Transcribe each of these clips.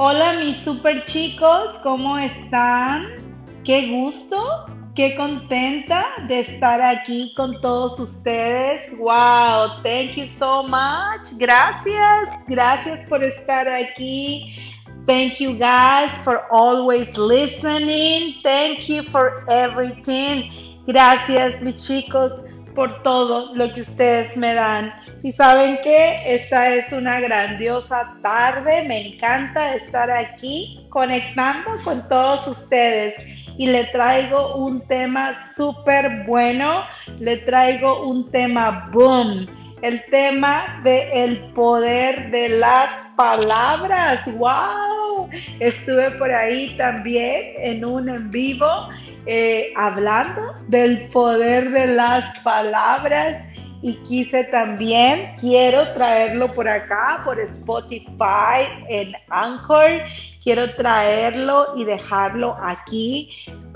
Hola mis super chicos, ¿cómo están? Qué gusto, qué contenta de estar aquí con todos ustedes. Wow, thank you so much. Gracias, gracias por estar aquí. Thank you guys for always listening. Thank you for everything. Gracias mis chicos por todo lo que ustedes me dan. Y saben que esta es una grandiosa tarde, me encanta estar aquí conectando con todos ustedes. Y le traigo un tema súper bueno, le traigo un tema boom, el tema el poder de las palabras. ¡Wow! Estuve por ahí también en un en vivo eh, hablando del poder de las palabras y quise también, quiero traerlo por acá, por Spotify, en Anchor, quiero traerlo y dejarlo aquí,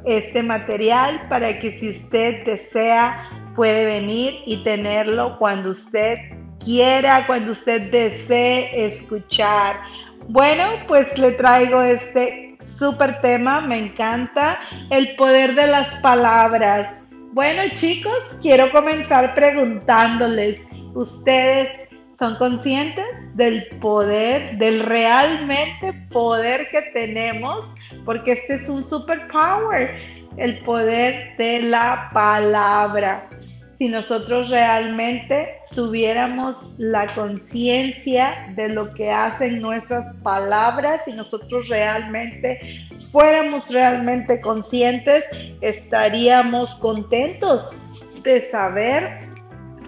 este material, para que si usted desea, puede venir y tenerlo cuando usted quiera, cuando usted desee escuchar. Bueno, pues le traigo este Súper tema, me encanta. El poder de las palabras. Bueno chicos, quiero comenzar preguntándoles, ¿ustedes son conscientes del poder, del realmente poder que tenemos? Porque este es un superpower, el poder de la palabra si nosotros realmente tuviéramos la conciencia de lo que hacen nuestras palabras, si nosotros realmente fuéramos realmente conscientes, estaríamos contentos de saber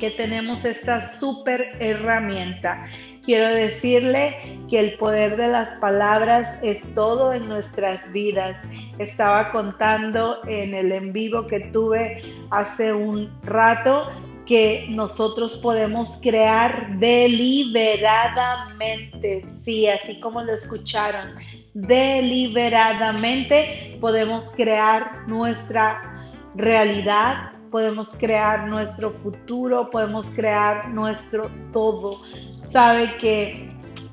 que tenemos esta super herramienta. Quiero decirle que el poder de las palabras es todo en nuestras vidas. Estaba contando en el en vivo que tuve hace un rato que nosotros podemos crear deliberadamente, sí, así como lo escucharon, deliberadamente podemos crear nuestra realidad, podemos crear nuestro futuro, podemos crear nuestro todo sabe que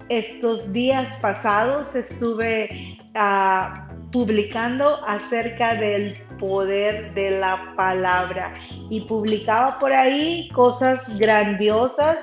estos días pasados estuve ah, publicando acerca del poder de la palabra y publicaba por ahí cosas grandiosas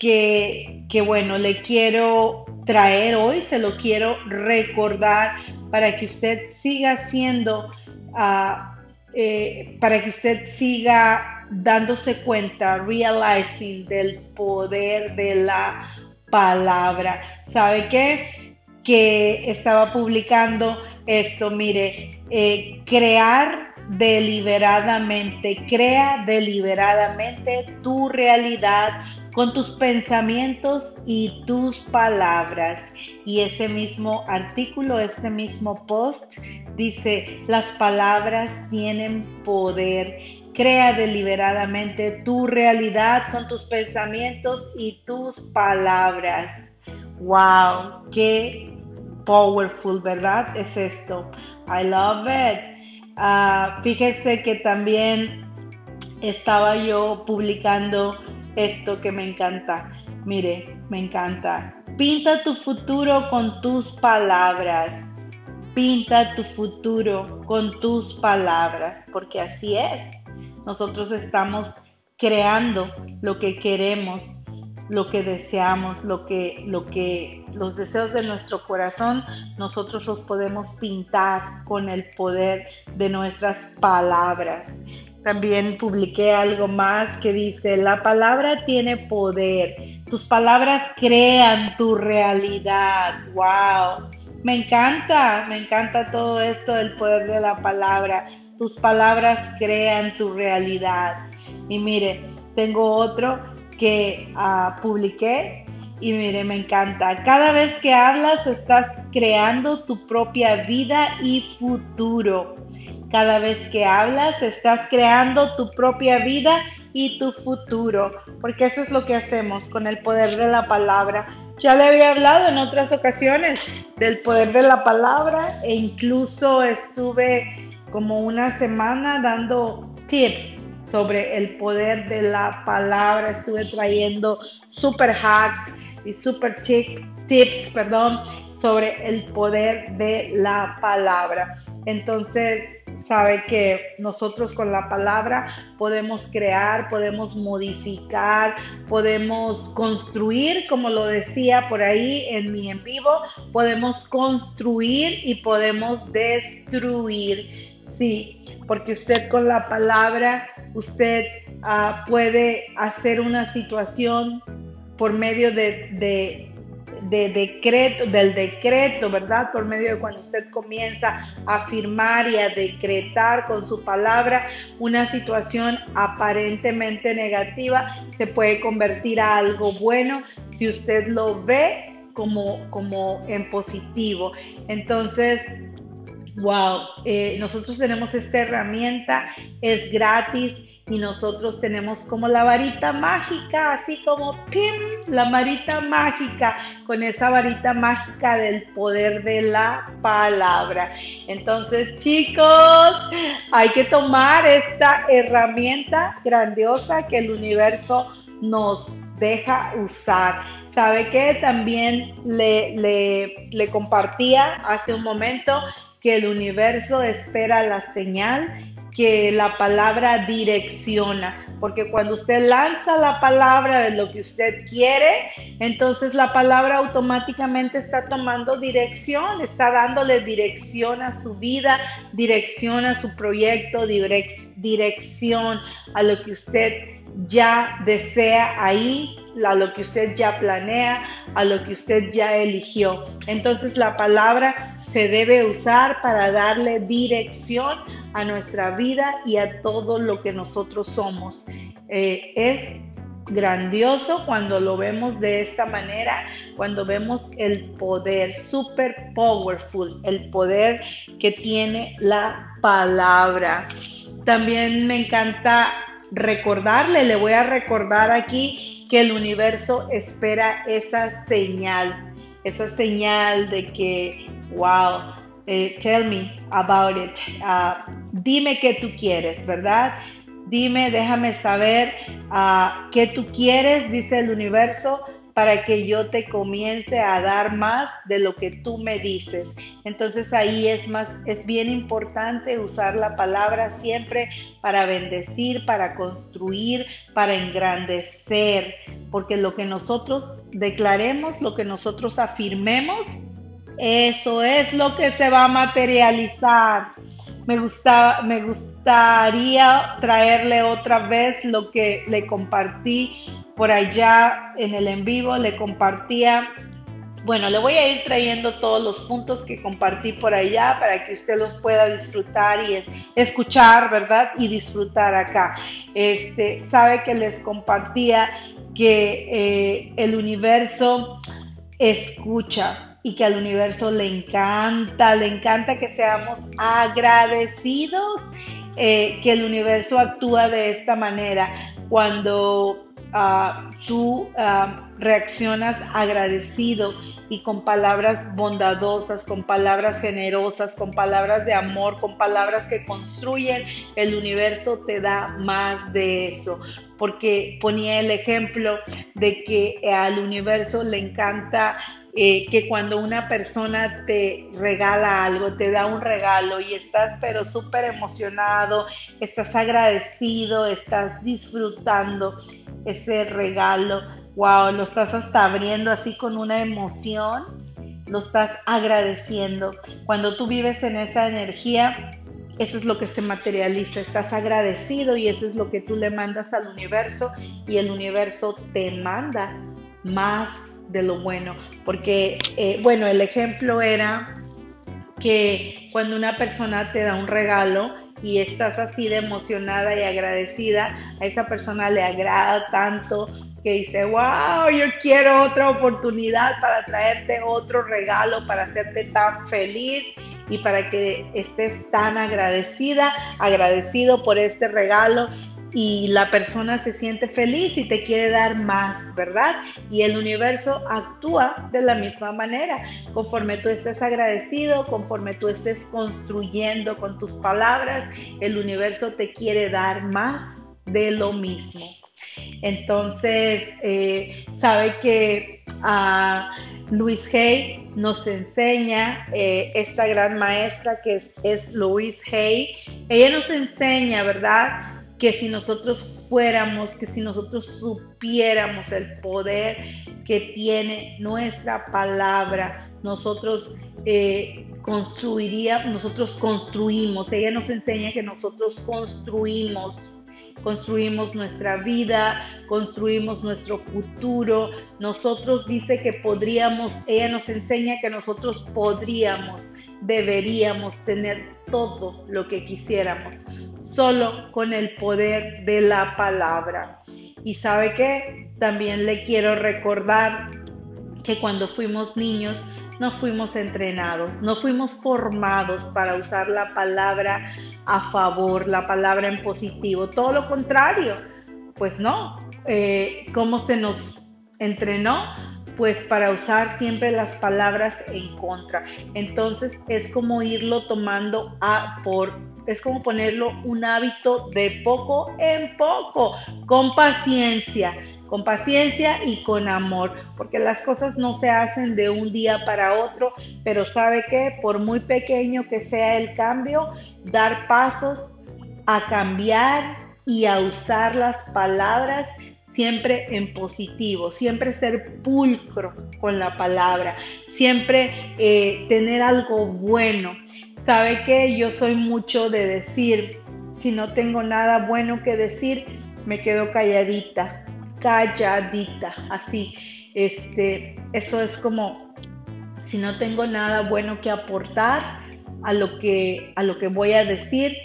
que, bueno, le quiero traer hoy, se lo quiero recordar para que usted siga haciendo, ah, eh, para que usted siga dándose cuenta, realizing del poder de la palabra. ¿Sabe qué? Que estaba publicando esto, mire, eh, crear deliberadamente, crea deliberadamente tu realidad con tus pensamientos y tus palabras. Y ese mismo artículo, este mismo post dice, las palabras tienen poder Crea deliberadamente tu realidad con tus pensamientos y tus palabras. ¡Wow! ¡Qué powerful, ¿verdad? Es esto. I love it. Uh, fíjese que también estaba yo publicando esto que me encanta. Mire, me encanta. Pinta tu futuro con tus palabras. Pinta tu futuro con tus palabras, porque así es. Nosotros estamos creando lo que queremos, lo que deseamos, lo que, lo que, los deseos de nuestro corazón, nosotros los podemos pintar con el poder de nuestras palabras. También publiqué algo más que dice, la palabra tiene poder, tus palabras crean tu realidad. ¡Wow! Me encanta, me encanta todo esto del poder de la palabra. Tus palabras crean tu realidad. Y mire, tengo otro que ah, publiqué y mire, me encanta. Cada vez que hablas estás creando tu propia vida y futuro. Cada vez que hablas estás creando tu propia vida y tu futuro. Porque eso es lo que hacemos con el poder de la palabra. Ya le había hablado en otras ocasiones del poder de la palabra e incluso estuve como una semana dando tips sobre el poder de la palabra. Estuve trayendo super hacks y super tips, perdón, sobre el poder de la palabra. Entonces, sabe que nosotros con la palabra podemos crear, podemos modificar, podemos construir, como lo decía por ahí en mi en vivo, podemos construir y podemos destruir. Sí, porque usted con la palabra, usted uh, puede hacer una situación por medio de, de de decreto, del decreto, ¿verdad? Por medio de cuando usted comienza a afirmar y a decretar con su palabra una situación aparentemente negativa, se puede convertir a algo bueno si usted lo ve como, como en positivo. Entonces, wow, eh, nosotros tenemos esta herramienta, es gratis y nosotros tenemos como la varita mágica, así como ¡pim! la varita mágica, con esa varita mágica del poder de la palabra. Entonces, chicos, hay que tomar esta herramienta grandiosa que el universo nos deja usar. ¿Sabe que También le, le, le compartía hace un momento que el universo espera la señal que la palabra direcciona, porque cuando usted lanza la palabra de lo que usted quiere, entonces la palabra automáticamente está tomando dirección, está dándole dirección a su vida, dirección a su proyecto, dirección a lo que usted ya desea ahí, a lo que usted ya planea, a lo que usted ya eligió. Entonces la palabra se debe usar para darle dirección a nuestra vida y a todo lo que nosotros somos. Eh, es grandioso cuando lo vemos de esta manera, cuando vemos el poder, super powerful, el poder que tiene la palabra. También me encanta recordarle, le voy a recordar aquí que el universo espera esa señal, esa señal de que Wow. Eh, tell me about it. Ah, dime qué tú quieres, ¿verdad? Dime, déjame saber uh, qué tú quieres, dice el universo, para que yo te comience a dar más de lo que tú me dices. Entonces ahí es más, es bien importante usar la palabra siempre para bendecir, para construir, para engrandecer, porque lo que nosotros declaremos, lo que nosotros afirmemos, eso es lo que se va a materializar. Me, gusta, me gustaría traerle otra vez lo que le compartí por allá en el en vivo. Le compartía, bueno, le voy a ir trayendo todos los puntos que compartí por allá para que usted los pueda disfrutar y escuchar, ¿verdad? Y disfrutar acá. Este, sabe que les compartía que eh, el universo escucha, y que al universo le encanta, le encanta que seamos agradecidos, eh, que el universo actúa de esta manera. Cuando ah, tú ah, reaccionas agradecido y con palabras bondadosas, con palabras generosas, con palabras de amor, con palabras que construyen, el universo te da más de eso. Porque ponía el ejemplo de que al universo le encanta eh, que cuando una persona te regala algo, te da un regalo y estás pero súper emocionado, estás agradecido, estás disfrutando ese regalo, wow, lo estás hasta abriendo así con una emoción, lo estás agradeciendo. Cuando tú vives en esa energía, eso es lo que se materializa, estás agradecido y eso es lo que tú le mandas al universo y el universo te manda más de lo bueno, porque, eh, bueno, el ejemplo era que cuando una persona te da un regalo y estás así de emocionada y agradecida, a esa persona le agrada tanto que dice, wow, yo quiero otra oportunidad para traerte otro regalo, para hacerte tan feliz y para que estés tan agradecida, agradecido por este regalo y la persona se siente feliz y te quiere dar más, ¿verdad? Y el universo actúa de la misma manera. Conforme tú estés agradecido, conforme tú estés construyendo con tus palabras, el universo te quiere dar más de lo mismo. Entonces, eh, sabe que ah, Luis Hay nos enseña, eh, esta gran maestra que es, es Louise Hay, ella nos enseña, ¿verdad? Que si nosotros fuéramos, que si nosotros supiéramos el poder que tiene nuestra palabra, nosotros eh, construiríamos, nosotros construimos, ella nos enseña que nosotros construimos construimos nuestra vida, construimos nuestro futuro. Nosotros dice que podríamos, ella nos enseña que nosotros podríamos, deberíamos tener todo lo que quisiéramos, solo con el poder de la palabra. Y sabe que también le quiero recordar que cuando fuimos niños no fuimos entrenados, no fuimos formados para usar la palabra a favor, la palabra en positivo, todo lo contrario, pues no. Eh, ¿Cómo se nos entrenó? Pues para usar siempre las palabras en contra. Entonces es como irlo tomando a por, es como ponerlo un hábito de poco en poco, con paciencia con paciencia y con amor, porque las cosas no se hacen de un día para otro, pero sabe que por muy pequeño que sea el cambio, dar pasos a cambiar y a usar las palabras siempre en positivo, siempre ser pulcro con la palabra, siempre eh, tener algo bueno. Sabe que yo soy mucho de decir, si no tengo nada bueno que decir, me quedo calladita, calladita, así. Este, eso es como si no tengo nada bueno que aportar a lo que, a lo que voy a decir,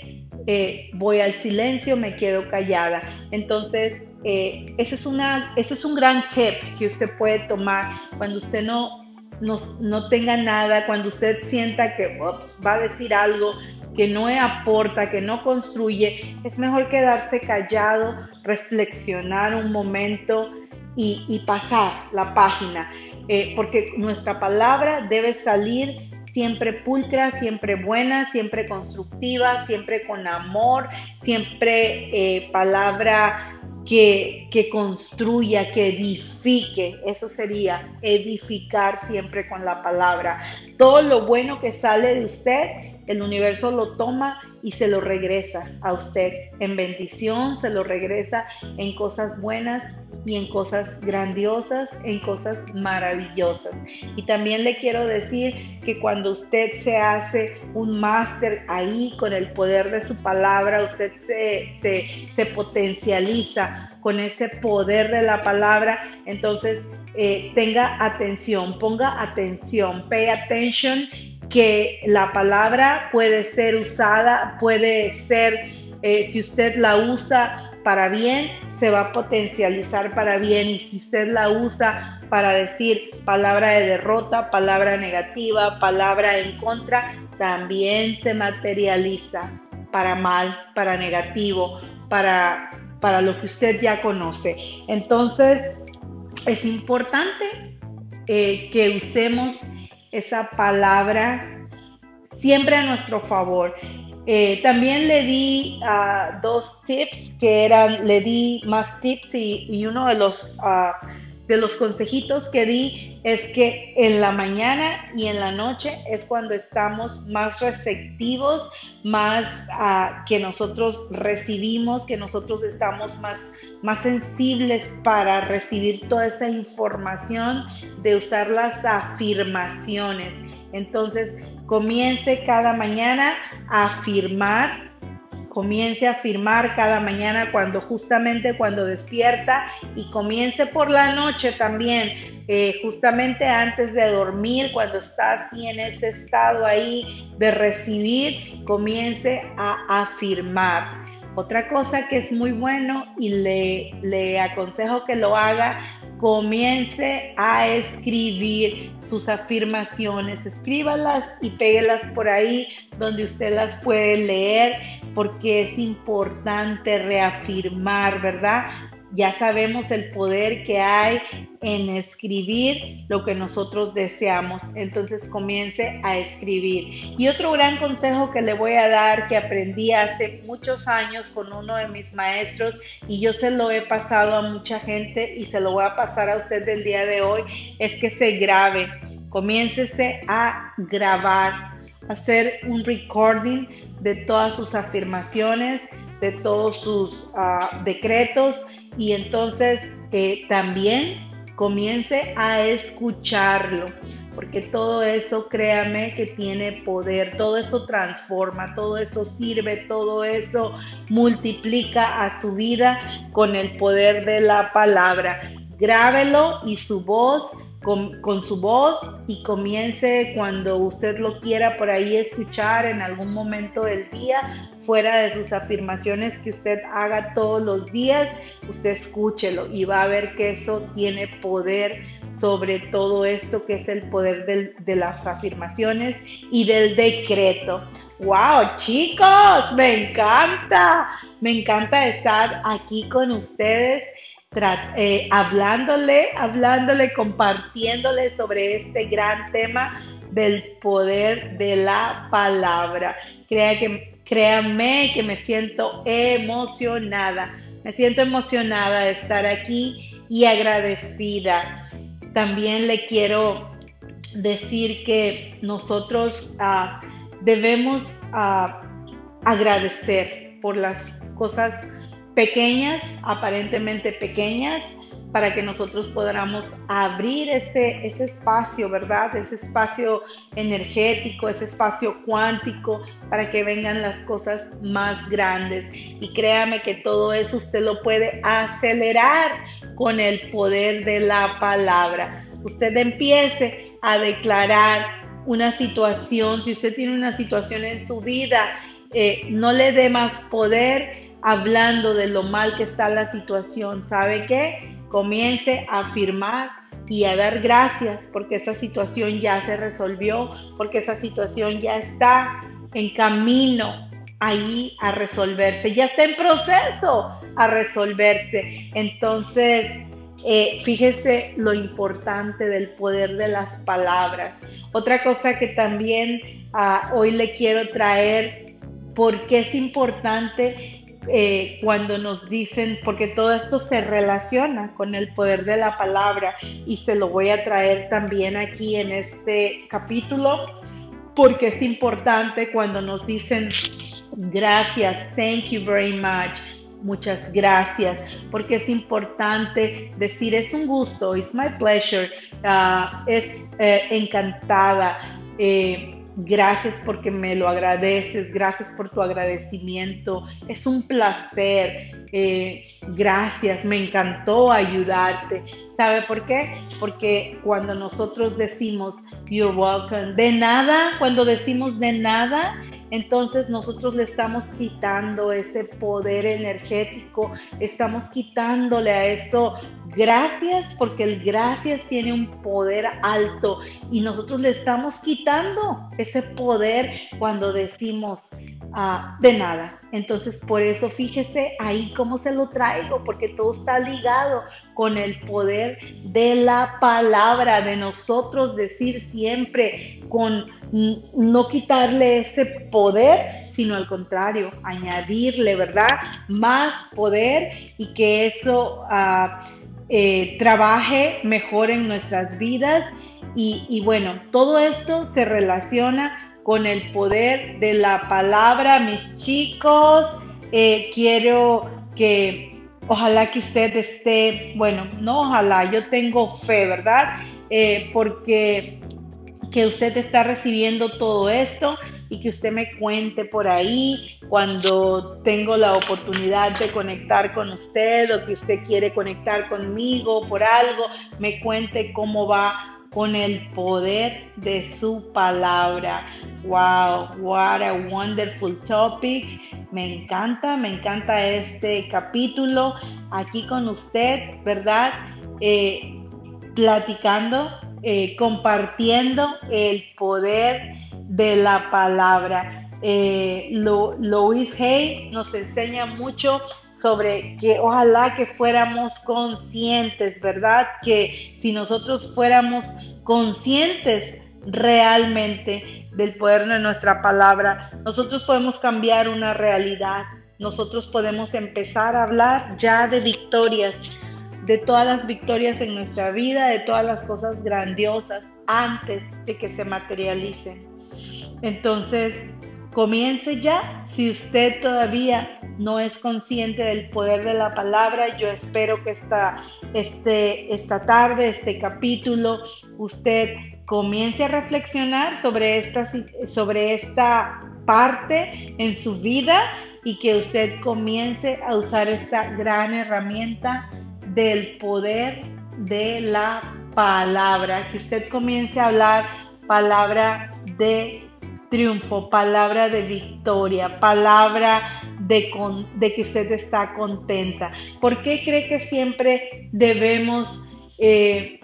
eh, voy al silencio, me quedo callada. Entonces, eh, eso, es una, eso es un gran tip que usted puede tomar cuando usted no, no, no tenga nada, cuando usted sienta que va a decir algo que no aporta, que no construye, es mejor quedarse callado, reflexionar un momento y, pasar la página, eh, porque nuestra palabra debe salir siempre pulcra, siempre buena, siempre constructiva, siempre con amor, siempre eh, palabra que, construya, que edifique. Eso sería edificar siempre con la palabra. Todo lo bueno que sale de usted el universo lo toma y se lo regresa a usted en bendición, se lo regresa en cosas buenas y en cosas grandiosas, en cosas maravillosas. Y también le quiero decir que cuando usted se hace un máster ahí con el poder de su palabra, usted se, se, potencializa con ese poder de la palabra, entonces eh, tenga atención, ponga atención, pay attention que la palabra puede ser usada, puede ser, eh, si usted la usa para bien, se va a potencializar para bien. Y si usted la usa para decir palabra de derrota, palabra negativa, palabra en contra, también se materializa para mal, para negativo, para, para lo que usted ya conoce. Entonces, es importante eh, que usemos esa palabra siempre a nuestro favor. Eh, también le di uh, dos tips que eran, le di más tips y, uno de los, uh, de los consejitos que di es que en la mañana y en la noche es cuando estamos más receptivos, más uh, que nosotros recibimos, que nosotros estamos más, más sensibles para recibir toda esa información, de usar las afirmaciones. Entonces, comience cada mañana a afirmar comience a afirmar cada mañana cuando justamente cuando despierta y comience por la noche también, eh, justamente antes de dormir, cuando está así en ese estado ahí de recibir, comience a afirmar. Otra cosa que es muy bueno y le, le aconsejo que lo haga comience a escribir sus afirmaciones, escríbalas y péguelas por ahí donde usted las puede leer porque es importante reafirmar, ¿verdad? ya sabemos el poder que hay en escribir lo que nosotros deseamos. Entonces comience a escribir. Y otro gran consejo que le voy a dar que aprendí hace muchos años con uno de mis maestros y yo se lo he pasado a mucha gente y se lo voy a pasar a usted del día de hoy es que se grabe. Comiéncese a grabar, hacer un recording de todas sus afirmaciones, de todos sus ah, decretos y entonces eh, también comience a escucharlo, porque todo eso, créame que tiene poder, todo eso transforma, todo eso sirve, todo eso multiplica a su vida con el poder de la palabra. Grábelo y su voz con, su voz y comience cuando usted lo quiera por ahí escuchar en algún momento del día, fuera de sus afirmaciones que usted haga todos los días, usted escúchelo y va a ver que eso tiene poder sobre todo esto que es el poder de las afirmaciones y del decreto. ¡Wow, chicos! Me encanta, me encanta estar aquí con ustedes eh, hablándole, hablándole, compartiéndole sobre este gran tema del poder de la palabra. Crea que, créanme que me siento emocionada, me siento emocionada de estar aquí y agradecida. También le quiero decir que nosotros ah, debemos ah, agradecer por las cosas pequeñas, aparentemente pequeñas, para que nosotros podamos abrir ese, ese espacio, ¿verdad? Ese espacio energético, ese espacio cuántico, para que vengan las cosas más grandes. Y créame que todo eso usted lo puede acelerar con el poder de la palabra. Usted empiece a declarar una situación, si usted tiene una situación en su vida, eh, no le dé más poder, hablando de lo mal que está la situación, ¿sabe qué? Comience a afirmar y a dar gracias porque esa situación ya se resolvió, porque esa situación ya está en camino ahí a resolverse, ya está en proceso a resolverse. Entonces, eh, fíjese lo importante del poder de las palabras. Otra cosa que también ah, hoy le quiero traer, porque es importante eh, cuando nos dicen, porque todo esto se relaciona con el poder de la palabra y se lo voy a traer también aquí en este capítulo, porque es importante cuando nos dicen gracias, thank you very much. Muchas gracias, porque es importante decir es un gusto, it's my pleasure, uh, es eh, encantada, eh, Gracias porque me lo agradeces, gracias por tu agradecimiento. Es un placer. Eh, gracias, me encantó ayudarte. ¿Sabe por qué? Porque cuando nosotros decimos you're welcome, de nada, cuando decimos de nada, entonces nosotros le estamos quitando ese poder energético, estamos quitándole a eso gracias, porque el gracias tiene un poder alto y nosotros le estamos quitando ese poder cuando decimos ah, de nada. Entonces por eso fíjese ahí cómo se lo traigo, porque todo está ligado con el poder de la palabra, de nosotros decir siempre con no quitarle ese poder, sino al contrario, añadirle, ¿verdad? Más poder y que eso ah, eh, trabaje mejor en nuestras vidas. Y, bueno, todo esto se relaciona con el poder de la palabra, mis chicos. Eh, quiero que ojalá que usted esté, bueno, no ojalá, yo tengo fe, ¿verdad? Eh, porque que usted está recibiendo todo esto y que usted me cuente por ahí cuando tengo la oportunidad de conectar con usted o que usted quiere conectar conmigo por algo, me cuente cómo va con el poder de su palabra. Wow, what a wonderful topic. Me encanta, me encanta este capítulo aquí con usted, ¿verdad? Eh, platicando eh, compartiendo el poder de la palabra. Eh, Hay nos enseña mucho sobre que ojalá que fuéramos conscientes, ¿verdad? Que si nosotros fuéramos conscientes realmente del poder de nuestra palabra, nosotros podemos cambiar una realidad, nosotros podemos empezar a hablar ya de victorias, de todas las victorias en nuestra vida, de todas las cosas grandiosas antes de que se materialicen. Entonces, comience ya. Si usted todavía no es consciente del poder de la palabra, yo espero que esta, este, esta tarde, este capítulo, usted comience a reflexionar sobre esta, sobre esta parte en su vida y que usted comience a usar esta gran herramienta del poder de la palabra, que usted comience a hablar palabra de triunfo, palabra de victoria, palabra de, que usted está contenta. ¿Por qué cree que siempre debemos eh,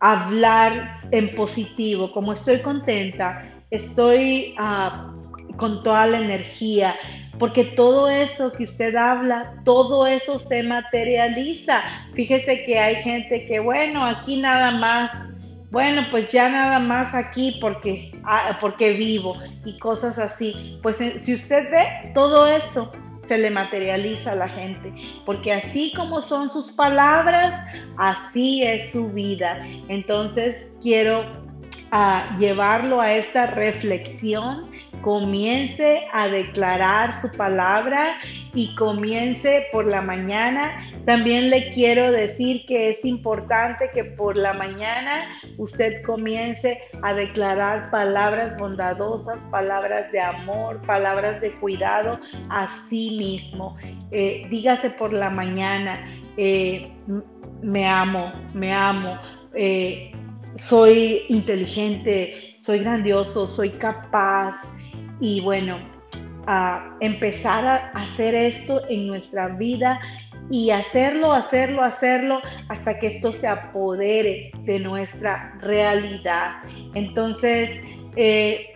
hablar en positivo? Como estoy contenta, estoy ah, con toda la energía, porque todo eso que usted habla, todo eso se materializa. Fíjese que hay gente que, bueno, aquí nada más, bueno, pues ya nada más aquí porque, ah, porque vivo y cosas así. Pues eh, si usted ve, todo eso se le materializa a la gente, porque así como son sus palabras, así es su vida. Entonces quiero ah, llevarlo a esta reflexión comience a declarar su palabra y comience por la mañana. También le quiero decir que es importante que por la mañana usted comience a declarar palabras bondadosas, palabras de amor, palabras de cuidado a sí mismo. Eh, dígase por la mañana, eh, me amo, me amo, eh, soy inteligente, soy grandioso, soy capaz, y bueno, a empezar a hacer esto en nuestra vida y hacerlo, hacerlo, hacerlo hasta que esto se apodere de nuestra realidad. Entonces, eh,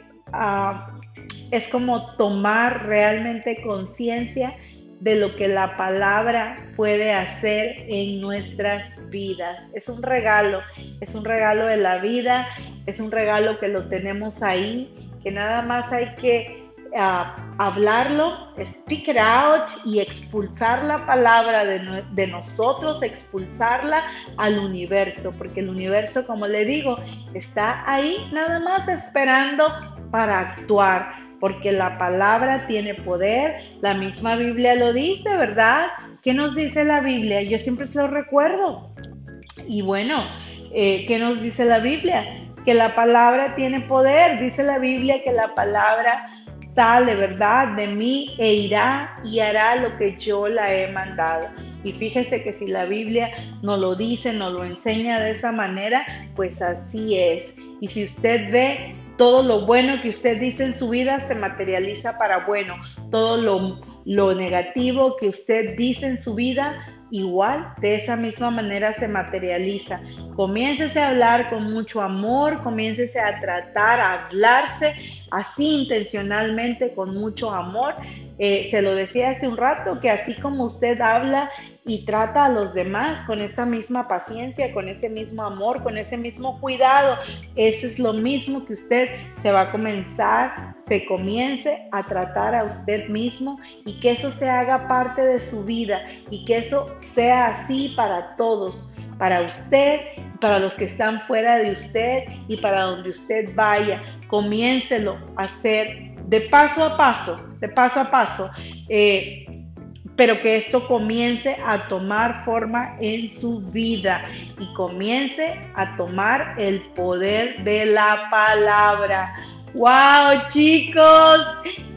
es como tomar realmente conciencia de lo que la palabra puede hacer en nuestras vidas. Es un regalo, es un regalo de la vida, es un regalo que lo tenemos ahí que nada más hay que ah, hablarlo, speak it out y expulsar la palabra de, nosotros, expulsarla al universo, porque el universo, como le digo, está ahí nada más esperando para actuar, porque la palabra tiene poder, la misma Biblia lo dice, ¿verdad? ¿Qué nos dice la Biblia? Yo siempre se lo recuerdo. Y bueno, eh, ¿qué nos dice la Biblia? Que la palabra tiene poder. Dice la Biblia que la palabra sale, ¿verdad? De mí e irá y hará lo que yo la he mandado. Y fíjese que si la Biblia no lo dice, no lo enseña de esa manera, pues así es. Y si usted ve todo lo bueno que usted dice en su vida se materializa para bueno. Todo lo, lo negativo que usted dice en su vida igual de esa misma manera se materializa. Comiéncese a hablar con mucho amor, comiéncese a tratar, a hablarse así intencionalmente, con mucho amor. Eh, se lo decía hace un rato, que así como usted habla y trata a los demás con esa misma paciencia, con ese mismo amor, con ese mismo cuidado, eso es lo mismo que usted se va a comenzar, se comience a tratar a usted mismo y que eso se haga parte de su vida y que eso sea así para todos, para usted, para los que están fuera de usted y para donde usted vaya. Comiéncelo a hacer de paso a paso, de paso a paso, eh, pero que esto comience a tomar forma en su vida y comience a tomar el poder de la palabra. ¡Wow, chicos!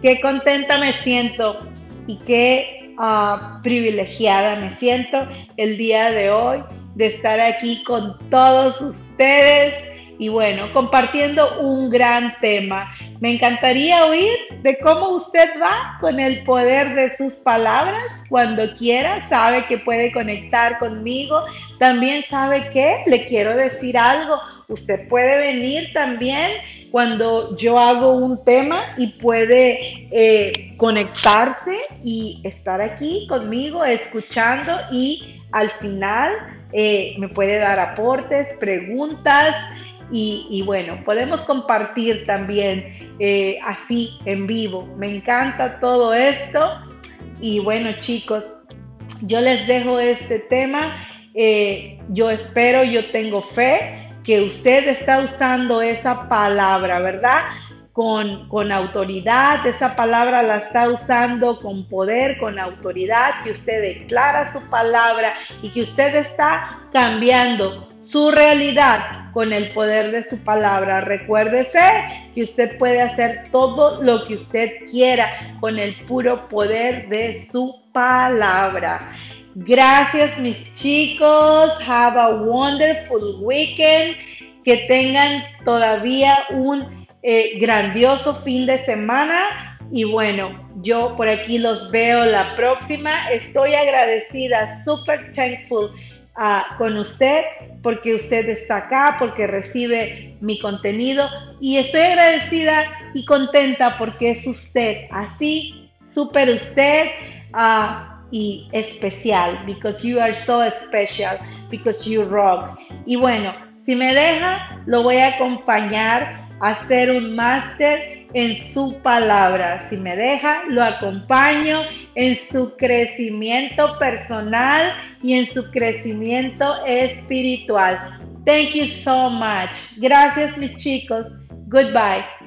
¡Qué contenta me siento! Y qué ah, privilegiada me siento el día de hoy de estar aquí con todos ustedes y bueno, compartiendo un gran tema. Me encantaría oír de cómo usted va con el poder de sus palabras. Cuando quiera, sabe que puede conectar conmigo. También sabe que le quiero decir algo. Usted puede venir también cuando yo hago un tema y puede eh, conectarse y estar aquí conmigo escuchando y al final eh, me puede dar aportes, preguntas y, bueno, podemos compartir también eh, así en vivo. Me encanta todo esto y bueno chicos, yo les dejo este tema. Eh, yo espero, yo tengo fe que usted está usando esa palabra, ¿verdad? con, con, autoridad, esa palabra la está usando con poder, con autoridad, que usted declara su palabra y que usted está cambiando su realidad con el poder de su palabra. Recuérdese que usted puede hacer todo lo que usted quiera con el puro poder de su palabra. Gracias mis chicos. Have a wonderful weekend. Que tengan todavía un eh, grandioso fin de semana y bueno, yo por aquí los veo la próxima. Estoy agradecida, super thankful ah, con usted porque usted está acá, porque recibe mi contenido y estoy agradecida y contenta porque es usted, así, super usted uh, y especial, because you are so special, because you rock. Y bueno, si me deja, lo voy a acompañar hacer un máster en su palabra. Si me deja, lo acompaño en su crecimiento personal y en su crecimiento espiritual. Thank you so much. Gracias mis chicos. Goodbye.